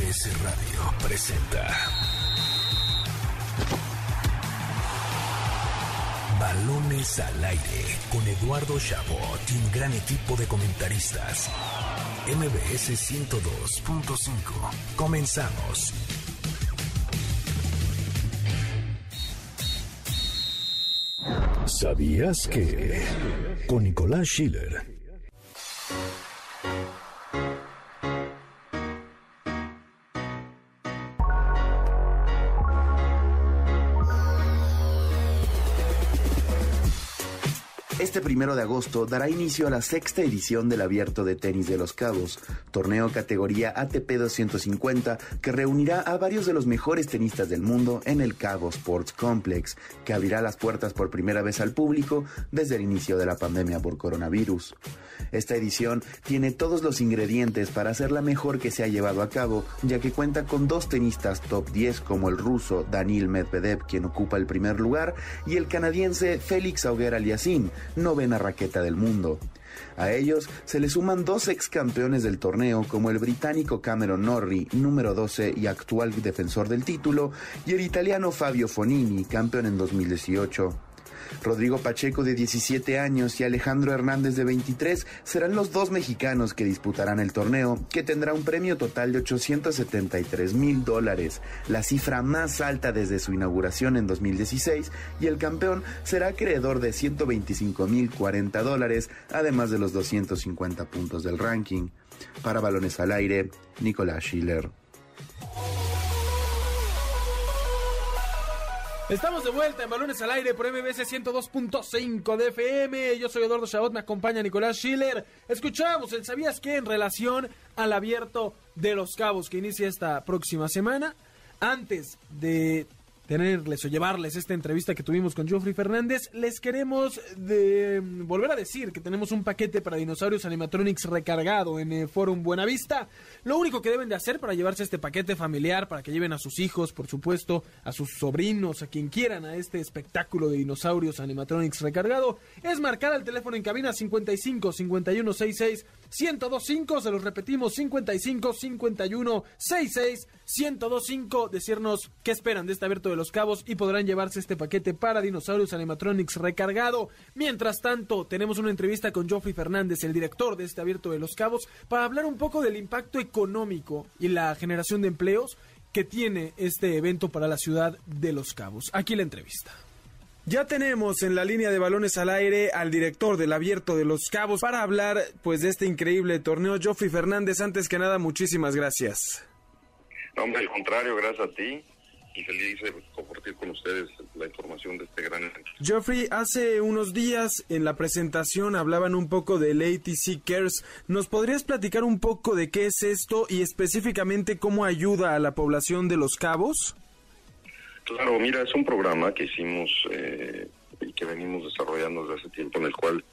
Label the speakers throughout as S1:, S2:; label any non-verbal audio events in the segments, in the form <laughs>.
S1: MBS Radio presenta Balones al aire con Eduardo Chabot y un gran equipo de comentaristas. MBS 102.5. Comenzamos. ¿Sabías que? Con Nicolás Schiller
S2: Este primero de agosto dará inicio a la sexta edición del Abierto de Tenis de los Cabos, torneo categoría ATP 250 que reunirá a varios de los mejores tenistas del mundo en el Cabo Sports Complex, que abrirá las puertas por primera vez al público desde el inicio de la pandemia por coronavirus. Esta edición tiene todos los ingredientes para ser la mejor que se ha llevado a cabo, ya que cuenta con dos tenistas top 10 como el ruso Daniil Medvedev, quien ocupa el primer lugar, y el canadiense Félix Auger Aliassime, novena raqueta del mundo. A ellos se le suman dos ex campeones del torneo como el británico Cameron Norrie, número 12 y actual defensor del título, y el italiano Fabio Fonini, campeón en 2018. Rodrigo Pacheco de 17 años y Alejandro Hernández de 23 serán los dos mexicanos que disputarán el torneo, que tendrá un premio total de 873 mil dólares, la cifra más alta desde su inauguración en 2016, y el campeón será acreedor de 125 mil 40 dólares, además de los 250 puntos del ranking. Para balones al aire, Nicolás Schiller.
S3: Estamos de vuelta en Balones al Aire por MBS 102.5 de FM. Yo soy Eduardo Chabot, me acompaña Nicolás Schiller. Escuchamos el ¿Sabías qué? en relación al abierto de los cabos que inicia esta próxima semana. Antes de tenerles o llevarles esta entrevista que tuvimos con Geoffrey Fernández, les queremos de, volver a decir que tenemos un paquete para dinosaurios animatronics recargado en el Forum Buenavista. Lo único que deben de hacer para llevarse este paquete familiar, para que lleven a sus hijos, por supuesto, a sus sobrinos, a quien quieran, a este espectáculo de dinosaurios animatronics recargado, es marcar al teléfono en cabina 55 51 66 1025, se los repetimos 55 51 66 1025, decirnos qué esperan de este abierto de los cabos y podrán llevarse este paquete para dinosaurios animatronics recargado. Mientras tanto, tenemos una entrevista con Geoffrey Fernández, el director de este abierto de los cabos, para hablar un poco del impacto económico y la generación de empleos que tiene este evento para la ciudad de Los Cabos. Aquí la entrevista. Ya tenemos en la línea de balones al aire al director del Abierto de Los Cabos para hablar pues de este increíble torneo. Geoffrey Fernández, antes que nada, muchísimas gracias.
S4: No, hombre, al contrario, gracias a ti y feliz de compartir con ustedes la información de este gran evento.
S3: Geoffrey, hace unos días en la presentación hablaban un poco del ATC Cares. ¿Nos podrías platicar un poco de qué es esto y específicamente cómo ayuda a la población de Los Cabos?
S4: Claro, mira, es un programa que hicimos eh, y que venimos desarrollando desde hace tiempo en el cual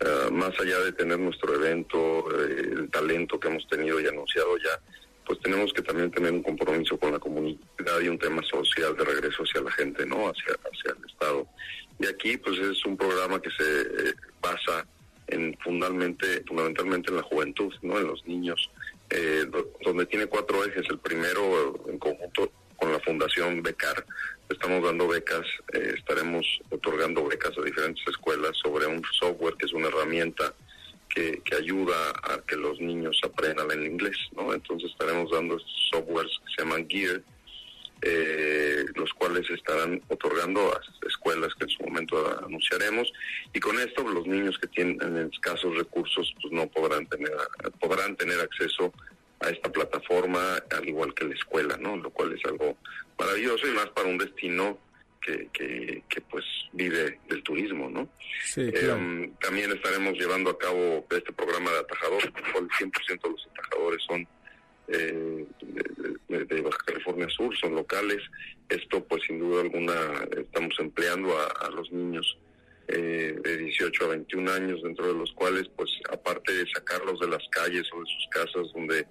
S4: eh, más allá de tener nuestro evento, eh, el talento que hemos tenido y anunciado ya, pues tenemos que también tener un compromiso con la comunidad y un tema social de regreso hacia la gente, ¿no? Hacia, hacia el Estado. Y aquí, pues es un programa que se eh, basa en fundamentalmente, fundamentalmente en la juventud, ¿no? En los niños, eh, donde tiene cuatro ejes. El primero, en conjunto con la Fundación Becar, estamos dando becas, eh, estaremos otorgando becas a diferentes escuelas sobre un software que es una herramienta que, ayuda a que los niños aprendan el inglés. Entonces estaremos dando softwares que se llaman Gear, eh, los cuales estarán otorgando a escuelas que en su momento anunciaremos y con esto los niños que tienen escasos recursos pues no podrán tener podrán tener acceso a esta plataforma al igual que la escuela no lo cual es algo maravilloso y más para un destino que, que, pues vive del turismo, ¿no? Eh, también estaremos llevando a cabo este programa de atajadores, el 100% de los atajadores son eh, de, Baja California Sur, son locales. Esto pues sin duda alguna estamos empleando a, los niños eh, de 18 a 21 años, dentro de los cuales pues aparte de sacarlos de las calles o de sus casas donde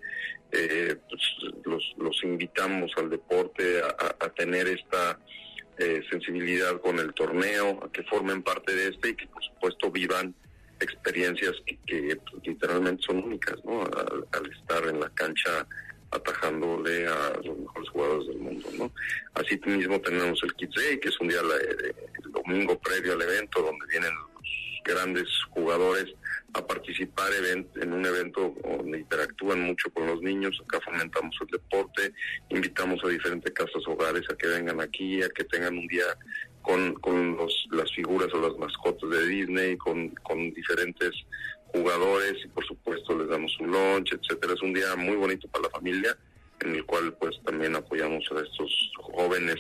S4: pues, los, los invitamos al deporte, a tener esta eh, sensibilidad con el torneo, a que formen parte de este y que por supuesto vivan experiencias que, pues, literalmente son únicas, ¿no? Al, estar en la cancha atajándole a los mejores jugadores del mundo, ¿no? Así mismo tenemos el Kids Day, que es un día el domingo previo al evento, donde vienen los grandes jugadores a participar en un evento donde interactúan mucho con los niños. Acá fomentamos el deporte, invitamos a diferentes casas hogares a que vengan aquí, a que tengan un día con, con los, las figuras o las mascotas de Disney, con, con diferentes jugadores y por supuesto les damos un lunch, etcétera. Es un día muy bonito para la familia en el cual pues también apoyamos a estos jóvenes,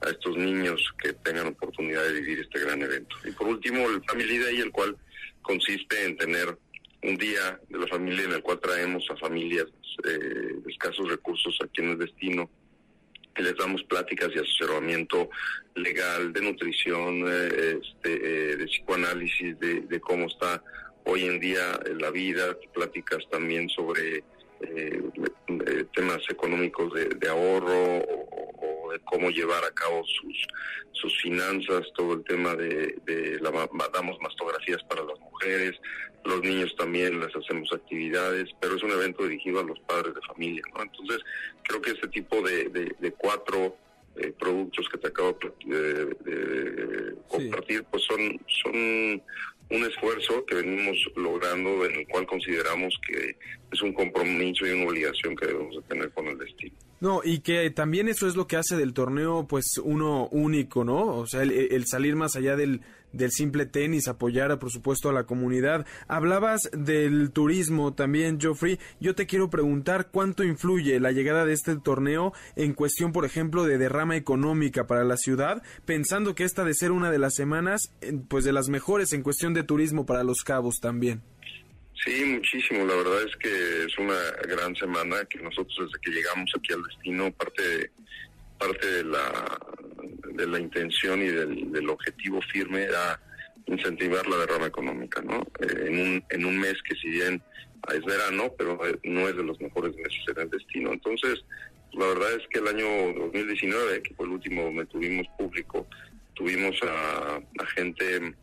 S4: a estos niños que tengan oportunidad de vivir este gran evento. Y por último el Family Day, el cual consiste en tener un día de la familia en el cual traemos a familias eh, de escasos recursos aquí en el destino les damos pláticas y asesoramiento legal, de nutrición, eh, este, eh, de psicoanálisis, de, de, cómo está hoy en día la vida, pláticas también sobre temas económicos de, ahorro o, de cómo llevar a cabo sus, sus finanzas, todo el tema de, de la, damos mastografías para las mujeres, los niños también les hacemos actividades, pero es un evento dirigido a los padres de familia, ¿no? Entonces, creo que este tipo de, de, cuatro eh, productos que te acabo de, compartir, pues son, son un esfuerzo que venimos logrando en el cual consideramos que es un compromiso y una obligación que debemos de tener con el destino.
S3: No, y que también eso es lo que hace del torneo pues uno único, ¿no? O sea, el, salir más allá del, del simple tenis, apoyar por supuesto a la comunidad. Hablabas del turismo también, Geoffrey. Yo te quiero preguntar cuánto influye la llegada de este torneo en cuestión, por ejemplo, de derrama económica para la ciudad, pensando que esta de ser una de las semanas pues de las mejores en cuestión de turismo para los cabos también.
S4: Sí, muchísimo. La verdad es que es una gran semana que nosotros desde que llegamos aquí al destino, parte de, parte de la de la intención y del, objetivo firme era incentivar la derrama económica, ¿no? Eh, en un en un mes que si bien es verano, pero no es de los mejores meses en el destino. Entonces, la verdad es que el año 2019, que fue el último donde tuvimos público, tuvimos a gente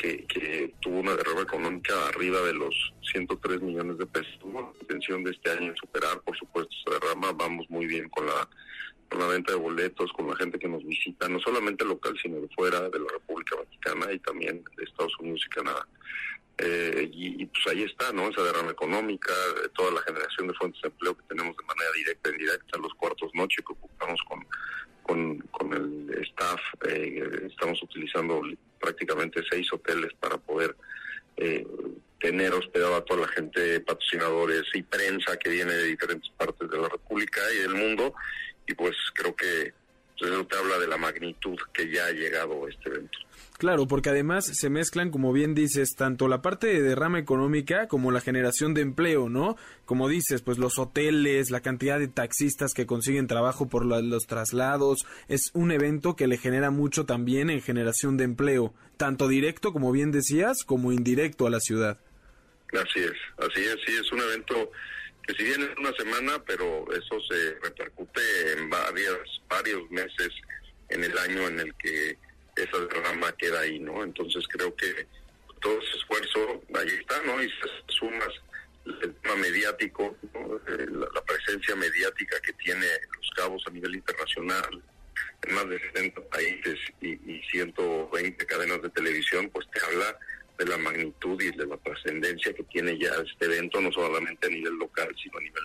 S4: que, tuvo una derrama económica arriba de los 103 millones de pesos. la intención de este año superar, por supuesto, esa derrama. Vamos muy bien con la, con la venta de boletos, con la gente que nos visita, no solamente local, sino de fuera de la República Vaticana y también de Estados Unidos y Canadá. Eh, y, pues ahí está, ¿no? Esa derrama económica, toda la generación de fuentes de empleo que tenemos de manera directa e indirecta, los cuartos noche que ocupamos con, con, con el staff, eh, estamos utilizando prácticamente seis hoteles para poder eh, tener hospedado a toda la gente, patrocinadores y prensa que viene de diferentes partes de la República y del mundo. Y pues creo que eso te habla de la magnitud que ya ha llegado este evento.
S3: Claro, porque además se mezclan, como bien dices, tanto la parte de derrama económica como la generación de empleo, ¿no? Como dices, pues los hoteles, la cantidad de taxistas que consiguen trabajo por los traslados, es un evento que le genera mucho también en generación de empleo, tanto directo, como bien decías, como indirecto a la ciudad.
S4: Así es, así es, sí, es un evento si bien es una semana, pero eso se repercute en varias, varios meses en el año en el que esa derrama queda ahí, ¿no? Entonces creo que todo ese esfuerzo, ahí está, ¿no? Y se sumas el tema mediático, eh, la, presencia mediática que tiene Los Cabos a nivel internacional, en más de 70 países y, y 120 cadenas de televisión, pues te habla de la magnitud y de la trascendencia que tiene ya este evento, no solamente a nivel local, sino a nivel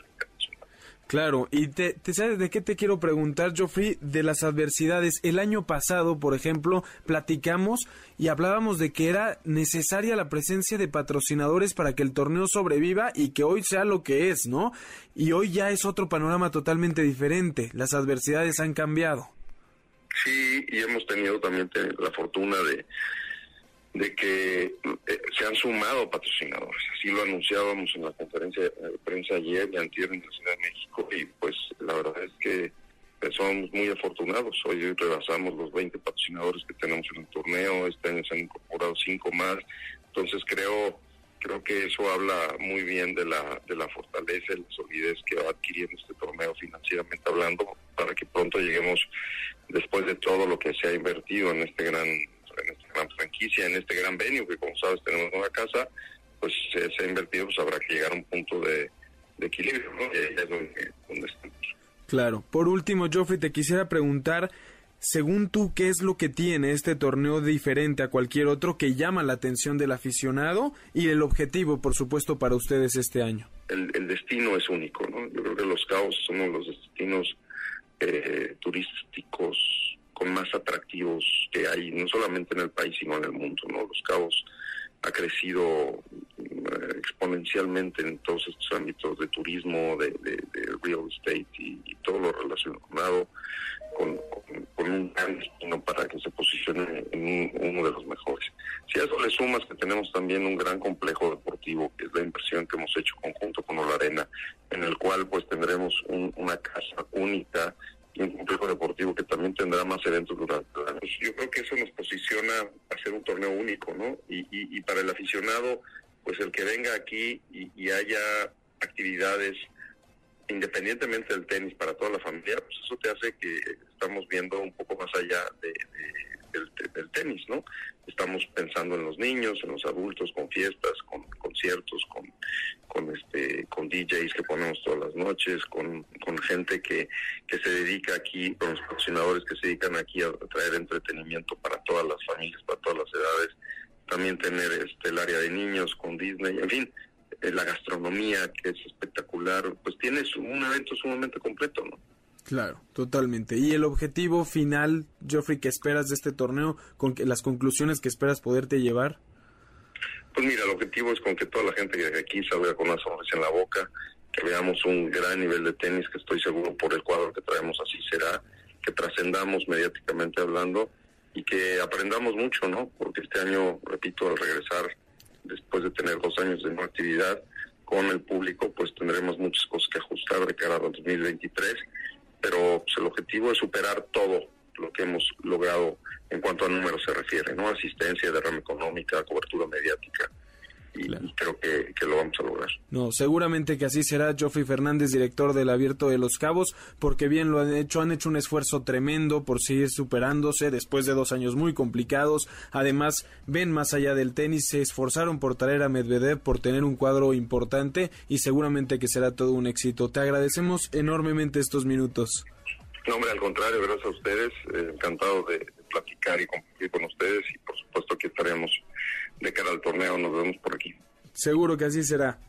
S3: Claro, y te, te, sabes de qué te quiero preguntar, Geoffrey, de las adversidades. El año pasado, por ejemplo, platicamos y hablábamos de que era necesaria la presencia de patrocinadores para que el torneo sobreviva y que hoy sea lo que es, ¿no? Y hoy ya es otro panorama totalmente diferente. Las adversidades han cambiado.
S4: Sí, y hemos tenido también la fortuna de de que eh, se han sumado patrocinadores. Así lo anunciábamos en la conferencia de prensa ayer y antier en la Ciudad de México y pues la verdad es que somos muy afortunados. Hoy rebasamos los 20 patrocinadores que tenemos en el torneo, este año se han incorporado cinco más. Entonces creo creo que eso habla muy bien de la de la fortaleza y la solidez que va adquiriendo este torneo financieramente hablando para que pronto lleguemos después de todo lo que se ha invertido en este gran gran franquicia, en este gran venue que como sabes tenemos una casa, pues se, ha invertido, pues habrá que llegar a un punto de, equilibrio, ¿no? Y ahí es donde, donde estamos.
S3: Claro. Por último, Geoffrey, te quisiera preguntar, según tú, ¿qué es lo que tiene este torneo diferente a cualquier otro que llama la atención del aficionado y el objetivo, por supuesto, para ustedes este año?
S4: El, el destino es único, ¿no? Yo creo que Los uno de los destinos eh, turísticos con más atractivos que hay, no solamente en el país, sino en el mundo, ¿no? Los Cabos ha crecido eh, exponencialmente en todos estos ámbitos de turismo, de, real estate y, todo lo relacionado con, un gran destino para que se posicione en uno de los mejores. Si a eso le sumas que tenemos también un gran complejo deportivo, que es la inversión que hemos hecho conjunto con Olarena, en el cual pues tendremos una casa única un complejo deportivo que también tendrá más eventos durante el año. Yo creo que eso nos posiciona a ser un torneo único, ¿no? Y, y, para el aficionado, pues el que venga aquí y, haya actividades independientemente del tenis para toda la familia, pues eso te hace que estamos viendo un poco más allá de del, tenis, ¿no? Estamos pensando en los niños, en los adultos, con fiestas, con conciertos, con, con este, con DJs que ponemos todas las noches, con, con gente que, que se dedica aquí, con los patrocinadores que se dedican aquí a traer entretenimiento para todas las familias, para todas las edades. También tener este el área de niños con Disney, en fin, eh, la gastronomía que es espectacular, pues tienes un evento sumamente completo, ¿no?
S3: Claro, totalmente. ¿Y el objetivo final, Geoffrey, que esperas de este torneo, con que, las conclusiones que esperas poderte llevar?
S4: Pues mira, el objetivo es con que toda la gente que aquí salga con una sonrisa en la boca, que veamos un gran nivel de tenis, que estoy seguro por el cuadro que traemos así será, que trascendamos mediáticamente hablando y que aprendamos mucho, ¿no? Porque este año, repito, al regresar, después de tener dos años de no actividad con el público, pues tendremos muchas cosas que ajustar de cara a 2023 pero pues, el objetivo es superar todo lo que hemos logrado en cuanto a números se refiere, ¿no? Asistencia, derrama económica, cobertura mediática. Y, creo que, lo vamos a lograr.
S3: No, seguramente que así será. Joffrey Fernández, director del Abierto de los Cabos, porque bien lo han hecho, han hecho un esfuerzo tremendo por seguir superándose después de dos años muy complicados. Además, ven más allá del tenis, se esforzaron por traer a Medvedev, por tener un cuadro importante y seguramente que será todo un éxito. Te agradecemos enormemente estos minutos.
S4: No, hombre, al contrario, gracias a ustedes. Eh, encantado de, platicar y compartir con ustedes y por supuesto que estaremos de cara al torneo. Nos vemos por aquí.
S3: Seguro que así será.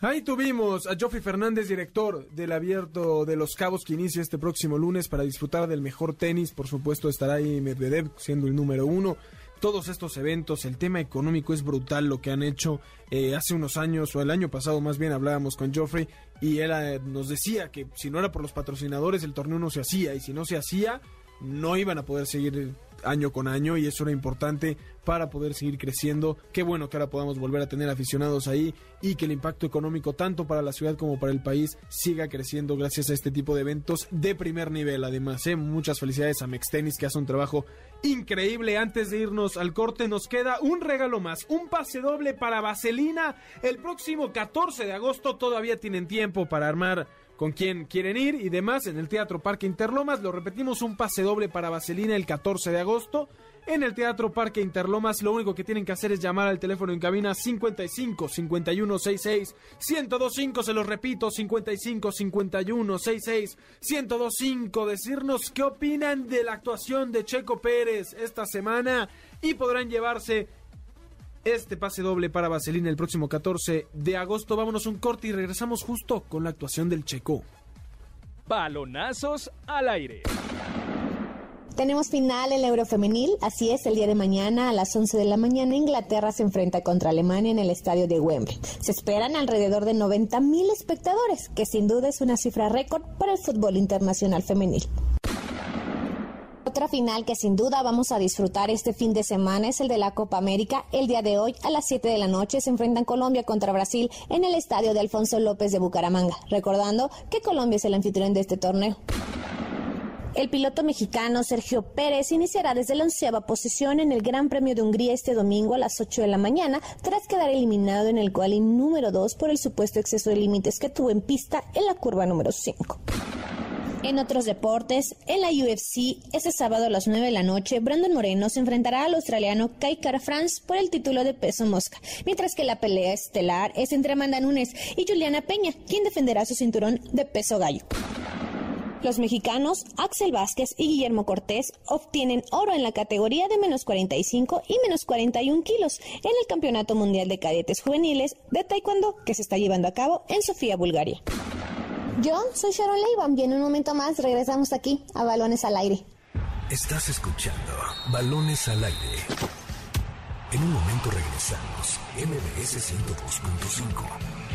S3: Ahí tuvimos a Joffrey Fernández, director del Abierto de los Cabos, que inicia este próximo lunes para disfrutar del mejor tenis. Por supuesto, estará ahí Medvedev siendo el número uno todos estos eventos, el tema económico es brutal lo que han hecho. Eh, hace unos años, o el año pasado más bien, hablábamos con Joffrey y él eh, nos decía que si no era por los patrocinadores el torneo no se hacía y si no se hacía no iban a poder seguir año con año y eso era importante para poder seguir creciendo. Qué bueno que ahora podamos volver a tener aficionados ahí y que el impacto económico tanto para la ciudad como para el país siga creciendo gracias a este tipo de eventos de primer nivel. Además, ¿eh? muchas felicidades a Mextenis que hace un trabajo increíble. Antes de irnos al corte nos queda un regalo más, un pase doble para Vaselina. El próximo 14 de agosto todavía tienen tiempo para armar con quién quieren ir y demás en el Teatro Parque Interlomas. Lo repetimos, un pase doble para Vaselina el 14 de agosto. En el Teatro Parque Interlomas lo único que tienen que hacer es llamar al teléfono en cabina 55 51 66 1025, se los repito, 55 51 66 1025, decirnos qué opinan de la actuación de Checo Pérez esta semana y podrán llevarse este pase doble para Vaselina el próximo 14 de agosto. Vámonos un corte y regresamos justo con la actuación del Checo.
S5: Balonazos al aire.
S6: Tenemos final en el Eurofemenil, así es, el día de mañana a las 11 de la mañana Inglaterra se enfrenta contra Alemania en el estadio de Wembley. Se esperan alrededor de 90 mil espectadores, que sin duda es una cifra récord para el fútbol internacional femenil. Otra final que sin duda vamos a disfrutar este fin de semana es el de la Copa América. El día de hoy a las 7 de la noche se enfrentan Colombia contra Brasil en el estadio de Alfonso López de Bucaramanga, recordando que Colombia es el anfitrión de este torneo. El piloto mexicano Sergio Pérez iniciará desde la onceava posición en el Gran Premio de Hungría este domingo a las 8 de la mañana, tras quedar eliminado en el quali número 2 por el supuesto exceso de límites que tuvo en pista en la curva número 5. En otros deportes, en la UFC, este sábado a las 9 de la noche, Brandon Moreno se enfrentará al australiano Kai Kara France por el título de peso mosca, mientras que la pelea estelar es entre Amanda Nunes y Juliana Peña, quien defenderá su cinturón de peso gallo. Los mexicanos Axel Vázquez y Guillermo Cortés obtienen oro en la categoría de menos 45 y menos 41 kilos en el Campeonato Mundial de Cadetes Juveniles de Taekwondo que se está llevando a cabo en Sofía, Bulgaria. Yo soy Sharon Leiva y en un momento más regresamos aquí a Balones al Aire.
S1: Estás escuchando Balones al Aire. En un momento regresamos, MBS 102.5.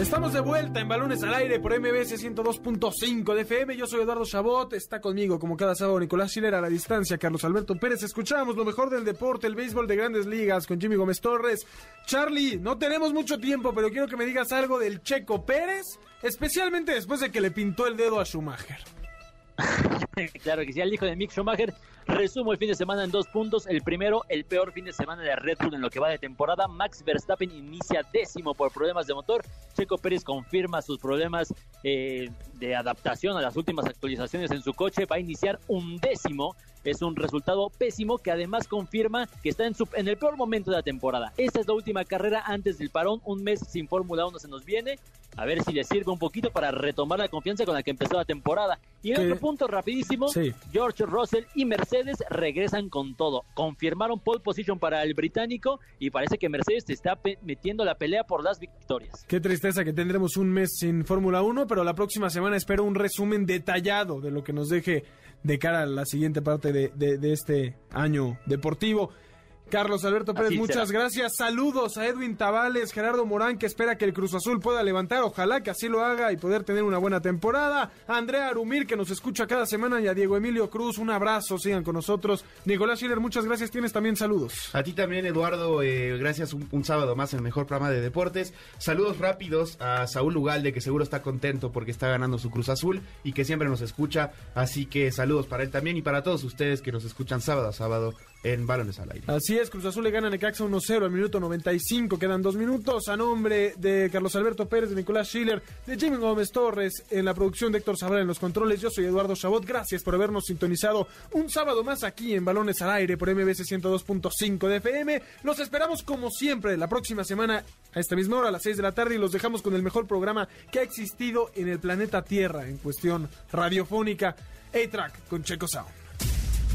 S3: Estamos de vuelta en Balones al Aire por MBS 102.5 de FM. Yo soy Eduardo Chabot. Está conmigo, como cada sábado, Nicolás Schiller a la distancia, Carlos Alberto Pérez. Escuchamos lo mejor del deporte, el béisbol de grandes ligas con Jimmy Gómez Torres. Charlie, no tenemos mucho tiempo, pero quiero que me digas algo del Checo Pérez, especialmente después de que le pintó el dedo a Schumacher. <laughs> <laughs>
S5: claro que sí, el hijo de Mick Schumacher. Resumo el fin de semana en dos puntos. El primero, el peor fin de semana de Red Bull en lo que va de temporada. Max Verstappen inicia décimo por problemas de motor. Checo Pérez confirma sus problemas eh, de adaptación a las últimas actualizaciones en su coche. Va a iniciar un décimo. Es un resultado pésimo que además confirma que está en, su, en el peor momento de la temporada. Esta es la última carrera antes del parón. Un mes sin Fórmula 1 se nos viene. A ver si le sirve un poquito para retomar la confianza con la que empezó la temporada. Y en otro punto rapidísimo, George Russell y Mercedes regresan con todo. Confirmaron pole position para el británico y parece que Mercedes se está metiendo la pelea por las victorias.
S3: Qué tristeza que tendremos un mes sin Fórmula 1, pero la próxima semana espero un resumen detallado de lo que nos deje de cara a la siguiente parte de, de este año deportivo. Carlos Alberto Pérez, muchas gracias. Saludos a Edwin Tabales, Gerardo Morán, que espera que el Cruz Azul pueda levantar. Ojalá que así lo haga y poder tener una buena temporada. A Andrea Arumir, que nos escucha cada semana. Y a Diego Emilio Cruz, un abrazo. Sigan con nosotros. Nicolás Schiller, muchas gracias. Tienes también saludos.
S2: A ti también, Eduardo. Eh, gracias un, sábado más en el mejor programa de deportes. Saludos rápidos a Saúl Ugalde, que seguro está contento porque está ganando su Cruz Azul y que siempre nos escucha. Así que saludos para él también y para todos ustedes que nos escuchan sábado a sábado en Balones al Aire.
S3: Así es, Cruz Azul le gana a Necaxa 1-0 al minuto 95, quedan dos minutos. A nombre de Carlos Alberto Pérez, de Nicolás Schiller, de Jimmy Gómez Torres, en la producción de Héctor Sabral en los controles, yo soy Eduardo Chabot. Gracias por habernos sintonizado un sábado más aquí en Balones al Aire por MBC 102.5 de FM. Los esperamos como siempre la próxima semana a esta misma hora, a las 6 de la tarde, y los dejamos con el mejor programa que ha existido en el planeta Tierra en cuestión radiofónica. A-Track con Checo Sound.